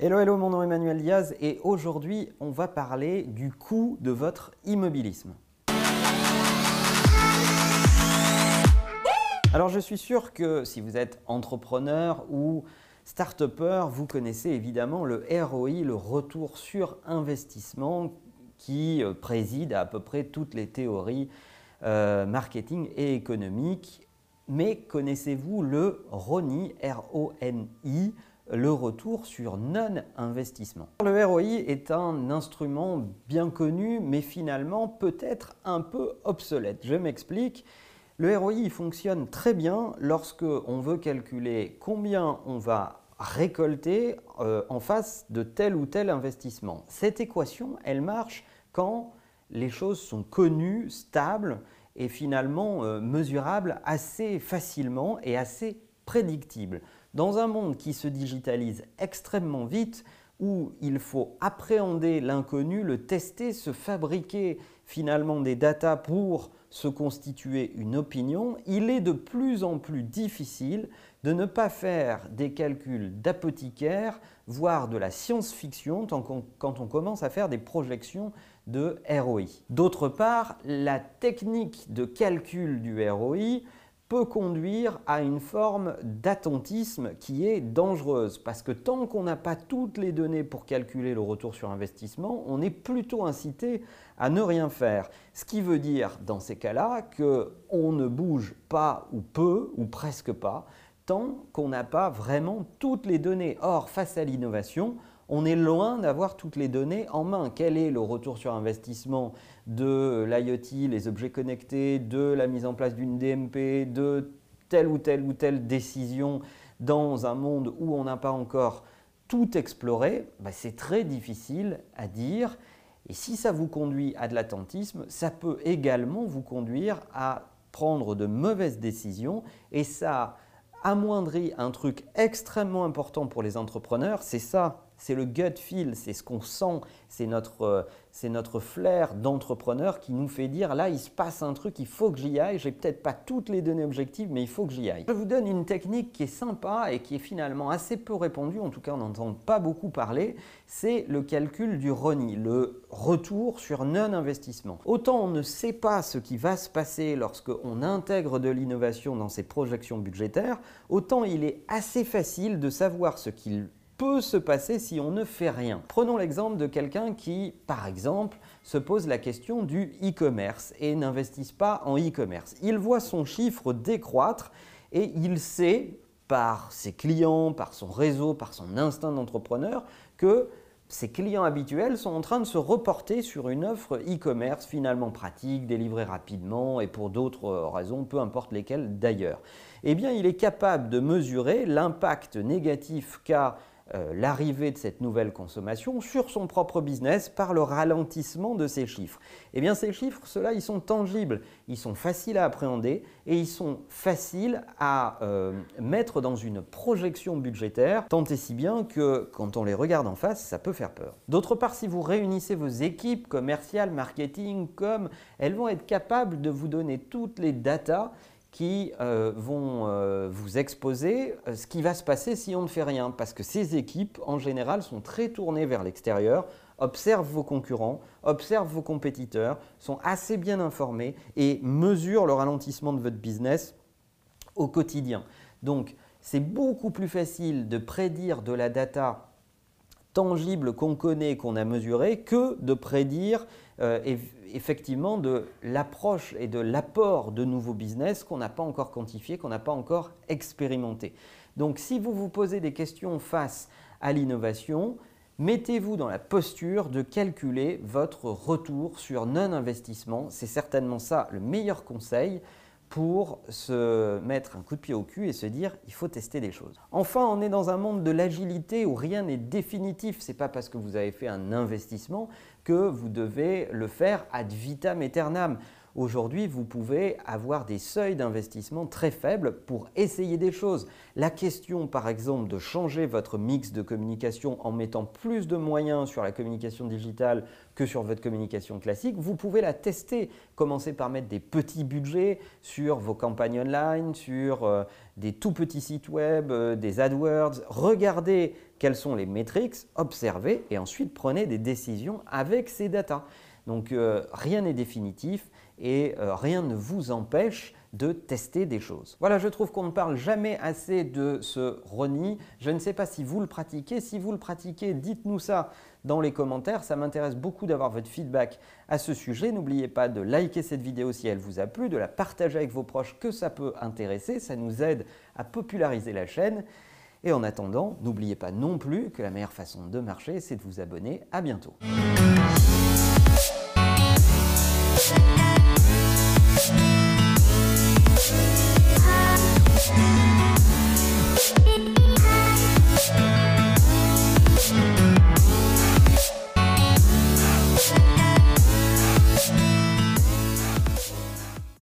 Hello, hello, mon nom est Emmanuel Diaz et aujourd'hui on va parler du coût de votre immobilisme. Alors je suis sûr que si vous êtes entrepreneur ou start vous connaissez évidemment le ROI, le retour sur investissement qui euh, préside à, peu près toutes les théories euh, marketing et économiques. Mais connaissez-vous le RONI, R-O-N-I, le retour sur non-investissement. Le ROI est un instrument bien connu, mais finalement peut-être un peu obsolète. Je m'explique. Le ROI fonctionne très bien lorsque on veut calculer combien on va récolter euh, en face de tel ou tel investissement. Cette équation, elle marche quand les choses sont connues, stables et finalement euh, mesurables assez facilement et assez prédictibles. Dans un monde qui se digitalise extrêmement vite, où il faut appréhender l'inconnu, le tester, se fabriquer finalement des datas pour se constituer une opinion, il est de plus en plus difficile de ne pas faire des calculs d'apothicaire, voire de la science-fiction quand on commence à faire des projections de ROI. D'autre part, la technique de calcul du ROI peut conduire à une forme d'attentisme qui est dangereuse parce que tant qu'on n'a pas toutes les données pour calculer le retour sur investissement, on est plutôt incité à ne rien faire. Ce qui veut dire dans ces cas-là qu'on ne bouge pas ou peu ou presque pas tant qu'on n'a pas vraiment toutes les données. Or, face à l'innovation, on est loin d'avoir toutes les données en main. Quel est le retour sur investissement de l'IoT, les objets connectés, de la mise en place d'une DMP, de telle ou telle ou telle décision dans un monde où on n'a pas encore tout exploré? Bah, C'est très difficile à dire. Et si ça vous conduit à de l'attentisme, ça peut également vous conduire à prendre de mauvaises décisions et ça amoindrit un truc extrêmement important pour les entrepreneurs, c'est ça c'est le gut feel, c'est ce qu'on sent, c'est notre, euh, notre flair d'entrepreneur qui nous fait dire là il se passe un truc, il faut que j'y aille, j'ai peut-être pas toutes les données objectives mais il faut que j'y aille. Je vous donne une technique qui est sympa et qui est finalement assez peu répandue, en tout cas on n'entend pas beaucoup parler, c'est le calcul du RONI, le retour sur non-investissement. Autant on ne sait pas ce qui va se passer lorsqu'on intègre de l'innovation dans ses projections budgétaires, autant il est assez facile de savoir ce qu'il peut se passer si on ne fait rien. Prenons l'exemple de quelqu'un qui, par exemple, se pose la question du e-commerce et n'investit pas en e-commerce. Il voit son chiffre décroître et il sait, par ses clients, par son réseau, par son instinct d'entrepreneur, que ses clients habituels sont en train de se reporter sur une offre e-commerce finalement pratique, délivrée rapidement et pour d'autres raisons, peu importe lesquelles d'ailleurs. Eh bien, il est capable de mesurer l'impact négatif qu'a euh, l'arrivée de cette nouvelle consommation sur son propre business par le ralentissement de ces chiffres. Eh bien ces chiffres, ceux-là, ils sont tangibles, ils sont faciles à appréhender et ils sont faciles à euh, mettre dans une projection budgétaire, tant et si bien que quand on les regarde en face, ça peut faire peur. D'autre part, si vous réunissez vos équipes commerciales, marketing, com, elles vont être capables de vous donner toutes les datas qui euh, vont euh, vous exposer euh, ce qui va se passer si on ne fait rien. Parce que ces équipes, en général, sont très tournées vers l'extérieur, observent vos concurrents, observent vos compétiteurs, sont assez bien informés et mesurent le ralentissement de votre business au quotidien. Donc, c'est beaucoup plus facile de prédire de la data tangible qu'on connaît, qu'on a mesuré, que de prédire euh, effectivement de l'approche et de l'apport de nouveaux business qu'on n'a pas encore quantifié, qu'on n'a pas encore expérimenté. Donc si vous vous posez des questions face à l'innovation, mettez-vous dans la posture de calculer votre retour sur non-investissement. C'est certainement ça le meilleur conseil pour se mettre un coup de pied au cul et se dire il faut tester des choses. Enfin, on est dans un monde de l'agilité où rien n'est définitif. C'est pas parce que vous avez fait un investissement que vous devez le faire ad vitam aeternam. Aujourd'hui, vous pouvez avoir des seuils d'investissement très faibles pour essayer des choses. La question, par exemple, de changer votre mix de communication en mettant plus de moyens sur la communication digitale que sur votre communication classique, vous pouvez la tester. Commencez par mettre des petits budgets sur vos campagnes online, sur euh, des tout petits sites web, euh, des AdWords. Regardez quelles sont les métriques, observez et ensuite prenez des décisions avec ces datas. Donc euh, rien n'est définitif et euh, rien ne vous empêche de tester des choses. Voilà, je trouve qu'on ne parle jamais assez de ce Roni. Je ne sais pas si vous le pratiquez. Si vous le pratiquez, dites-nous ça dans les commentaires. Ça m'intéresse beaucoup d'avoir votre feedback à ce sujet. N'oubliez pas de liker cette vidéo si elle vous a plu, de la partager avec vos proches que ça peut intéresser. Ça nous aide à populariser la chaîne. Et en attendant, n'oubliez pas non plus que la meilleure façon de marcher, c'est de vous abonner. À bientôt.